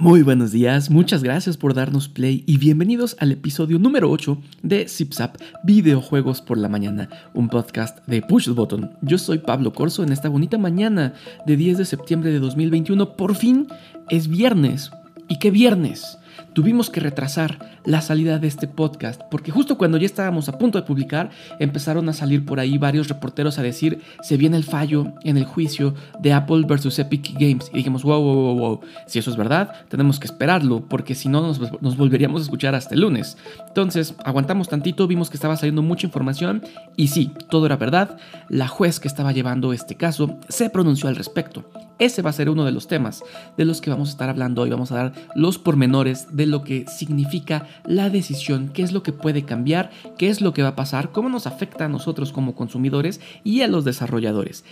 Muy buenos días, muchas gracias por darnos play y bienvenidos al episodio número 8 de ZipZap Videojuegos por la Mañana, un podcast de Push the Button. Yo soy Pablo Corso en esta bonita mañana de 10 de septiembre de 2021. Por fin es viernes. ¿Y qué viernes? Tuvimos que retrasar la salida de este podcast porque justo cuando ya estábamos a punto de publicar empezaron a salir por ahí varios reporteros a decir se viene el fallo en el juicio de Apple versus Epic Games y dijimos wow, wow, wow, wow, si eso es verdad tenemos que esperarlo porque si no nos, nos volveríamos a escuchar hasta el lunes. Entonces aguantamos tantito, vimos que estaba saliendo mucha información y sí, todo era verdad, la juez que estaba llevando este caso se pronunció al respecto ese va a ser uno de los temas de los que vamos a estar hablando hoy. Vamos a dar los pormenores de lo que significa la decisión, qué es lo que puede cambiar, qué es lo que va a pasar, cómo nos afecta a nosotros como consumidores y a los desarrolladores.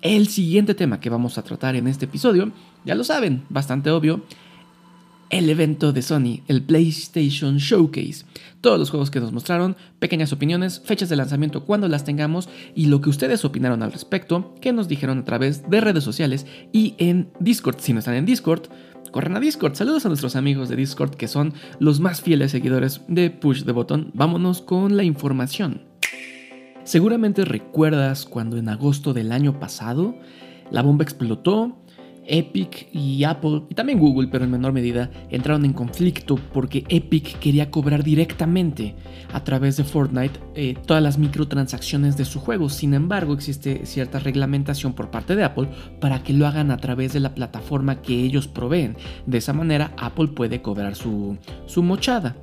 El siguiente tema que vamos a tratar en este episodio, ya lo saben, bastante obvio, el evento de Sony, el PlayStation Showcase. Todos los juegos que nos mostraron, pequeñas opiniones, fechas de lanzamiento cuando las tengamos y lo que ustedes opinaron al respecto, que nos dijeron a través de redes sociales y en Discord. Si no están en Discord, corren a Discord. Saludos a nuestros amigos de Discord que son los más fieles seguidores de Push the Button. Vámonos con la información. Seguramente recuerdas cuando en agosto del año pasado la bomba explotó Epic y Apple, y también Google, pero en menor medida, entraron en conflicto porque Epic quería cobrar directamente a través de Fortnite eh, todas las microtransacciones de su juego. Sin embargo, existe cierta reglamentación por parte de Apple para que lo hagan a través de la plataforma que ellos proveen. De esa manera, Apple puede cobrar su, su mochada.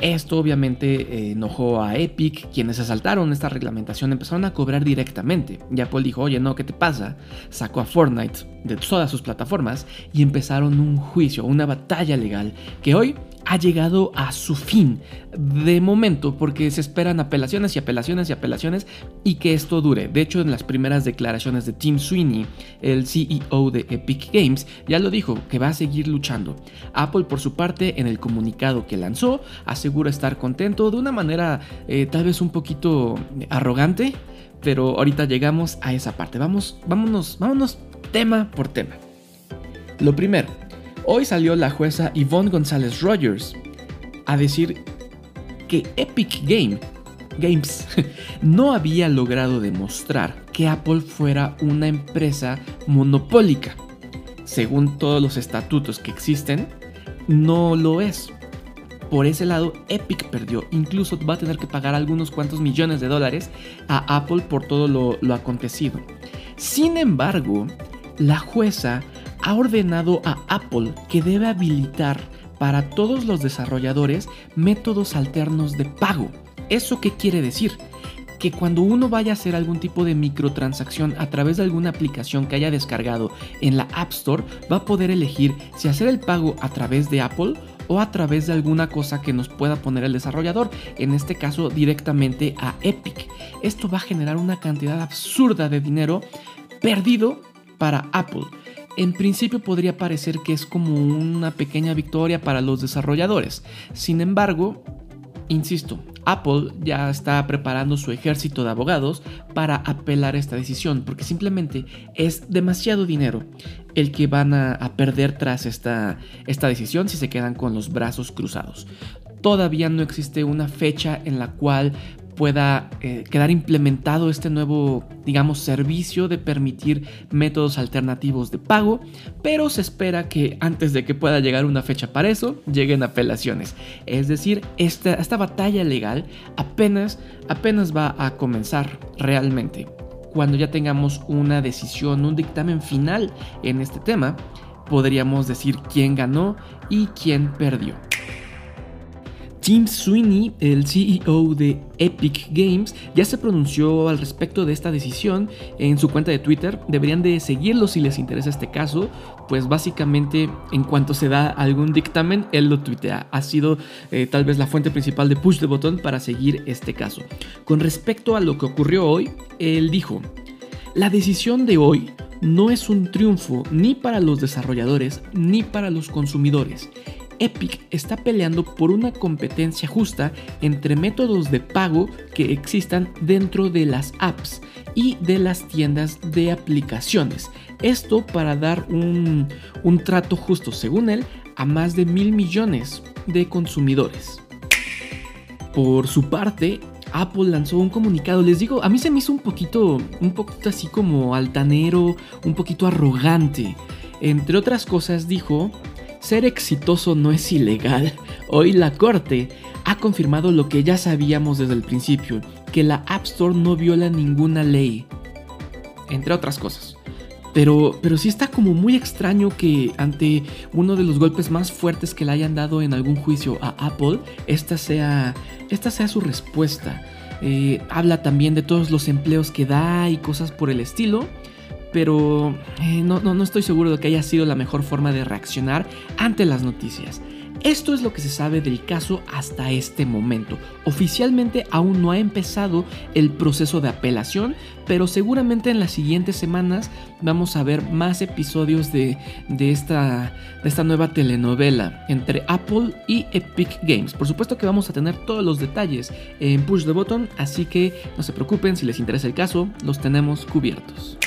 Esto obviamente eh, enojó a Epic, quienes se saltaron esta reglamentación empezaron a cobrar directamente. Y Apple dijo, oye, no, ¿qué te pasa? Sacó a Fortnite de todas sus plataformas y empezaron un juicio, una batalla legal que hoy ha llegado a su fin de momento porque se esperan apelaciones y apelaciones y apelaciones y que esto dure. De hecho, en las primeras declaraciones de Tim Sweeney, el CEO de Epic Games, ya lo dijo que va a seguir luchando. Apple, por su parte, en el comunicado que lanzó, asegura estar contento de una manera eh, tal vez un poquito arrogante, pero ahorita llegamos a esa parte. Vamos, vámonos, vámonos tema por tema. Lo primero, Hoy salió la jueza Yvonne González Rogers a decir que Epic Game, Games no había logrado demostrar que Apple fuera una empresa monopólica. Según todos los estatutos que existen, no lo es. Por ese lado, Epic perdió. Incluso va a tener que pagar algunos cuantos millones de dólares a Apple por todo lo, lo acontecido. Sin embargo, la jueza ha ordenado a Apple que debe habilitar para todos los desarrolladores métodos alternos de pago. ¿Eso qué quiere decir? que cuando uno vaya a hacer algún tipo de microtransacción a través de alguna aplicación que haya descargado en la App Store, va a poder elegir si hacer el pago a través de Apple o a través de alguna cosa que nos pueda poner el desarrollador, en este caso directamente a Epic. Esto va a generar una cantidad absurda de dinero perdido para Apple en principio podría parecer que es como una pequeña victoria para los desarrolladores. Sin embargo, insisto, Apple ya está preparando su ejército de abogados para apelar esta decisión, porque simplemente es demasiado dinero el que van a, perder tras esta, esta decisión si se quedan con los brazos cruzados. Todavía no existe una fecha en la cual pueda eh, quedar implementado este nuevo, digamos, servicio de permitir métodos alternativos de pago, pero se espera que antes de que pueda llegar una fecha para eso, lleguen apelaciones. Es decir, esta, esta batalla legal apenas, apenas va a comenzar realmente. Cuando ya tengamos una decisión, un dictamen final en este tema, podríamos decir quién ganó y quién perdió. Tim Sweeney, el CEO de Epic Games, ya se pronunció al respecto de esta decisión en su cuenta de Twitter. Deberían de seguirlo si les interesa este caso, pues básicamente en cuanto se da algún dictamen, él lo tuitea. Ha sido eh, tal vez la fuente principal de Push the Button para seguir este caso. Con respecto a lo que ocurrió hoy, él dijo, la decisión de hoy no es un triunfo ni para los desarrolladores ni para los consumidores Epic está peleando por una competencia justa entre métodos de pago que existan dentro de las apps y de las tiendas de aplicaciones. Esto para dar un, un trato justo, según él, a más de mil millones de consumidores. Por su parte, Apple lanzó un comunicado. Les digo, a mí se me hizo un poquito, un poquito así como altanero, un poquito arrogante. Entre otras cosas dijo, ser exitoso no es ilegal. Hoy la Corte ha confirmado lo que ya sabíamos desde el principio, que la App Store no viola ninguna ley. Entre otras cosas. Pero, pero sí está como muy extraño que ante uno de los golpes más fuertes que le hayan dado en algún juicio a Apple, esta sea, esta sea su respuesta. Eh, habla también de todos los empleos que da y cosas por el estilo pero eh, no, no, no estoy seguro de que haya sido la mejor forma de reaccionar ante las noticias. Esto es lo que se sabe del caso hasta este momento. Oficialmente aún no ha empezado el proceso de apelación, pero seguramente en las siguientes semanas vamos a ver más episodios de, esta, de esta nueva telenovela entre Apple y Epic Games. Por supuesto que vamos a tener todos los detalles en Push the Button, así que no se preocupen si les interesa el caso, los tenemos cubiertos.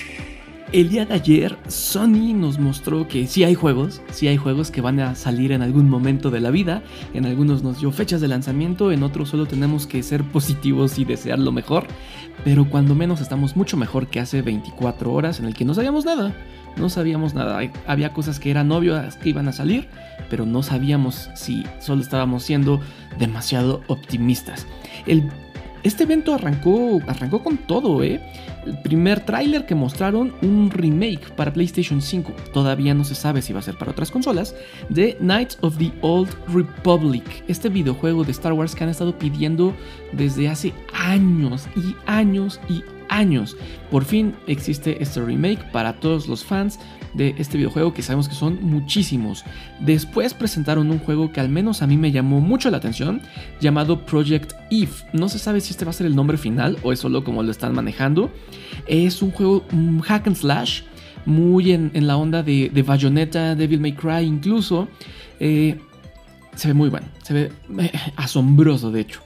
El día de ayer Sony nos mostró que sí hay juegos, sí hay juegos que van a salir en algún momento de la vida, en algunos nos dio fechas de lanzamiento, en otros solo tenemos que ser positivos y desear lo mejor, pero cuando menos estamos mucho mejor que hace 24 horas en el que no sabíamos nada, no sabíamos nada, había cosas que eran obvias que iban a salir, pero no sabíamos si solo estábamos siendo demasiado optimistas. El este evento arrancó, arrancó con todo, ¿eh? El primer tráiler que mostraron, un remake para PlayStation 5, todavía no se sabe si va a ser para otras consolas, de Knights of the Old Republic, este videojuego de Star Wars que han estado pidiendo desde hace años y años y años. Por fin existe este remake para todos los fans de este videojuego que sabemos que son muchísimos. Después presentaron un juego que al menos a mí me llamó mucho la atención, llamado Project Eve. No se sabe si este va a ser el nombre final o es solo como lo están manejando. Es un juego hack and slash, muy en, la onda de, Bayonetta, Devil May Cry incluso. Eh, se ve muy bueno, se ve eh, asombroso de hecho.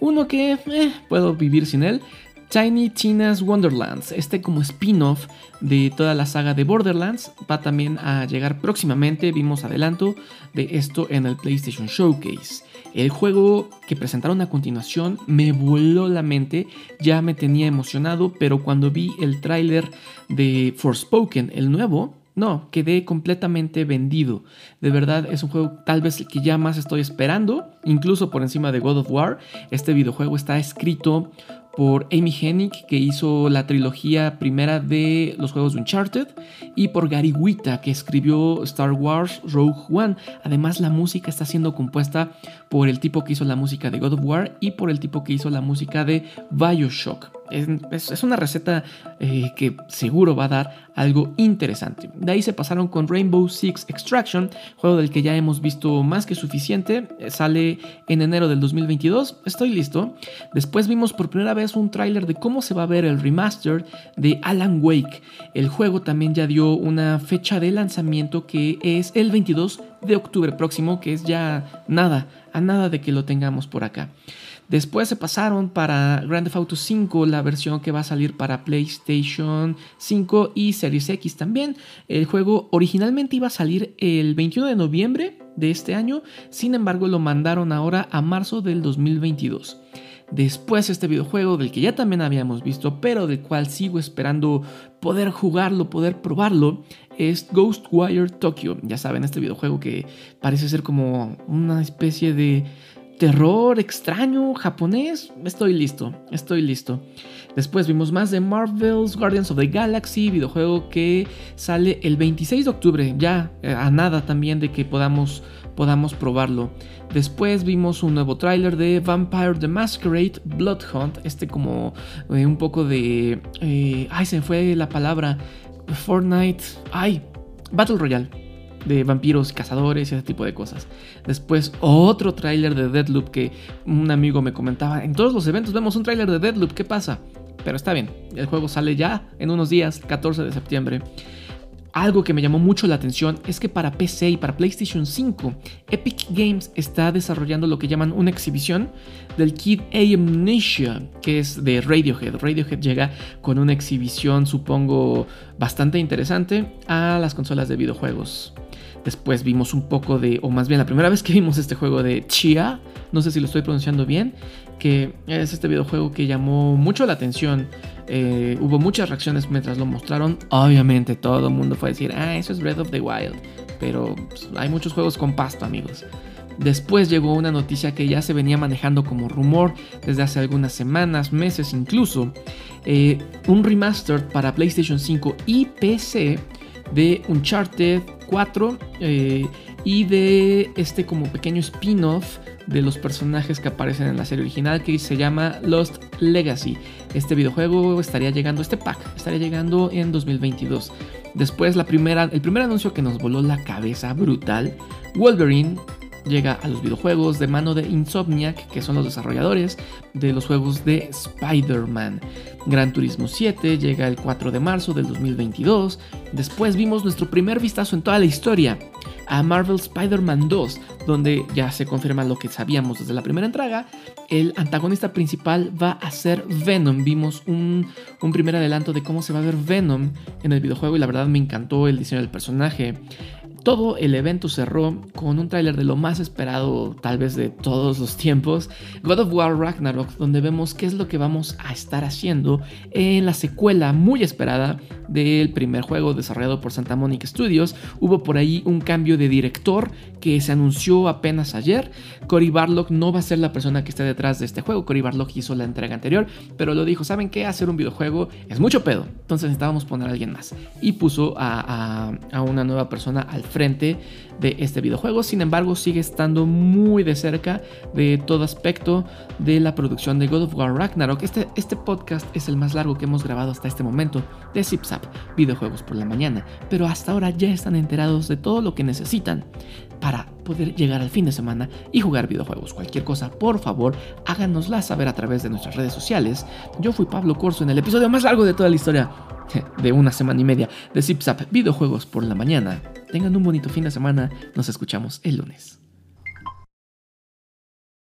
Uno que eh, puedo vivir sin él. Tiny Tina's Wonderlands, este como spin-off de toda la saga de Borderlands, va también a llegar próximamente, vimos adelanto de esto en el PlayStation Showcase. El juego que presentaron a continuación me voló la mente, ya me tenía emocionado, pero cuando vi el tráiler de Forspoken, el nuevo, no, quedé completamente vendido. De verdad es un juego tal vez el que ya más estoy esperando, incluso por encima de God of War. Este videojuego está escrito por Amy Hennig, que hizo la trilogía primera de los juegos de Uncharted, y por Gary Wita, que escribió Star Wars Rogue One. Además, la música está siendo compuesta por el tipo que hizo la música de God of War y por el tipo que hizo la música de Bioshock. Es, una receta eh, que seguro va a dar algo interesante. De ahí se pasaron con Rainbow Six Extraction, juego del que ya hemos visto más que suficiente. Eh, sale en enero del 2022. Estoy listo. Después vimos por primera vez un tráiler de cómo se va a ver el remaster de Alan Wake. El juego también ya dio una fecha de lanzamiento que es el 22 de octubre próximo, que es ya nada, a nada de que lo tengamos por acá. Después se pasaron para Grand Theft Auto 5, la versión que va a salir para PlayStation 5 y Series X también. El juego originalmente iba a salir el 21 de noviembre de este año, sin embargo lo mandaron ahora a marzo del 2022. Después este videojuego del que ya también habíamos visto, pero del cual sigo esperando poder jugarlo, poder probarlo, es Ghostwire Tokyo. Ya saben, este videojuego que parece ser como una especie de terror extraño japonés. Estoy listo, estoy listo. Después vimos más de Marvel's Guardians of the Galaxy, videojuego que sale el 26 de octubre, ya eh, a nada también de que podamos, podamos probarlo. Después vimos un nuevo tráiler de Vampire the Masquerade Blood Hunt, este como eh, un poco de... Eh, ay, se me fue la palabra. Fortnite. Ay, Battle Royale de vampiros, cazadores y ese tipo de cosas. Después otro tráiler de Deadloop que un amigo me comentaba, en todos los eventos vemos un tráiler de Deadloop, ¿qué pasa? Pero está bien, el juego sale ya en unos días, 14 de septiembre. Algo que me llamó mucho la atención es que para PC y para PlayStation 5, Epic Games está desarrollando lo que llaman una exhibición del Kid Amnesia, que es de Radiohead. Radiohead llega con una exhibición, supongo, bastante interesante a las consolas de videojuegos. Después vimos un poco de, o más bien la primera vez que vimos este juego de Chia, no sé si lo estoy pronunciando bien, que es este videojuego que llamó mucho la atención. Eh, hubo muchas reacciones mientras lo mostraron. Obviamente todo el mundo fue a decir, ah, eso es Breath of the Wild. Pero pues, hay muchos juegos con pasto, amigos. Después llegó una noticia que ya se venía manejando como rumor desde hace algunas semanas, meses incluso. Eh, un remaster para PlayStation 5 y PC de Uncharted 4 eh, y de este como pequeño spin-off de los personajes que aparecen en la serie original que se llama Lost Legacy. Este videojuego estaría llegando, este pack estaría llegando en 2022. Después la primera, el primer anuncio que nos voló la cabeza brutal, Wolverine llega a los videojuegos de mano de Insomniac, que son los desarrolladores de los juegos de Spider-Man. Gran Turismo 7 llega el 4 de marzo del 2022. Después vimos nuestro primer vistazo en toda la historia a Marvel Spider-Man 2, donde ya se confirma lo que sabíamos desde la primera entrega. El antagonista principal va a ser Venom. Vimos un, un primer adelanto de cómo se va a ver Venom en el videojuego y la verdad me encantó el diseño del personaje. Todo el evento cerró con un tráiler de lo más esperado tal vez de todos los tiempos, God of War Ragnarok, donde vemos qué es lo que vamos a estar haciendo en la secuela muy esperada del primer juego desarrollado por Santa Monica Studios. Hubo por ahí un cambio de director que se anunció apenas ayer. Cory Barlock no va a ser la persona que esté detrás de este juego. Cory Barlock hizo la entrega anterior, pero lo dijo, ¿saben qué? Hacer un videojuego es mucho pedo. Entonces necesitábamos poner a alguien más. Y puso a, a una nueva persona al frente de este videojuego. Sin embargo, sigue estando muy de cerca de todo aspecto de la producción de God of War Ragnarok. Este, este podcast es el más largo que hemos grabado hasta este momento de ZipZap, videojuegos por la mañana. Pero hasta ahora ya están enterados de todo lo que necesitan para poder llegar al fin de semana y jugar videojuegos. Cualquier cosa, por favor, háganosla saber a través de nuestras redes sociales. Yo fui Pablo Corso en el episodio más largo de toda la historia de una semana y media de ZipZap, videojuegos por la mañana. Tengan un bonito fin de semana. Nos escuchamos el lunes.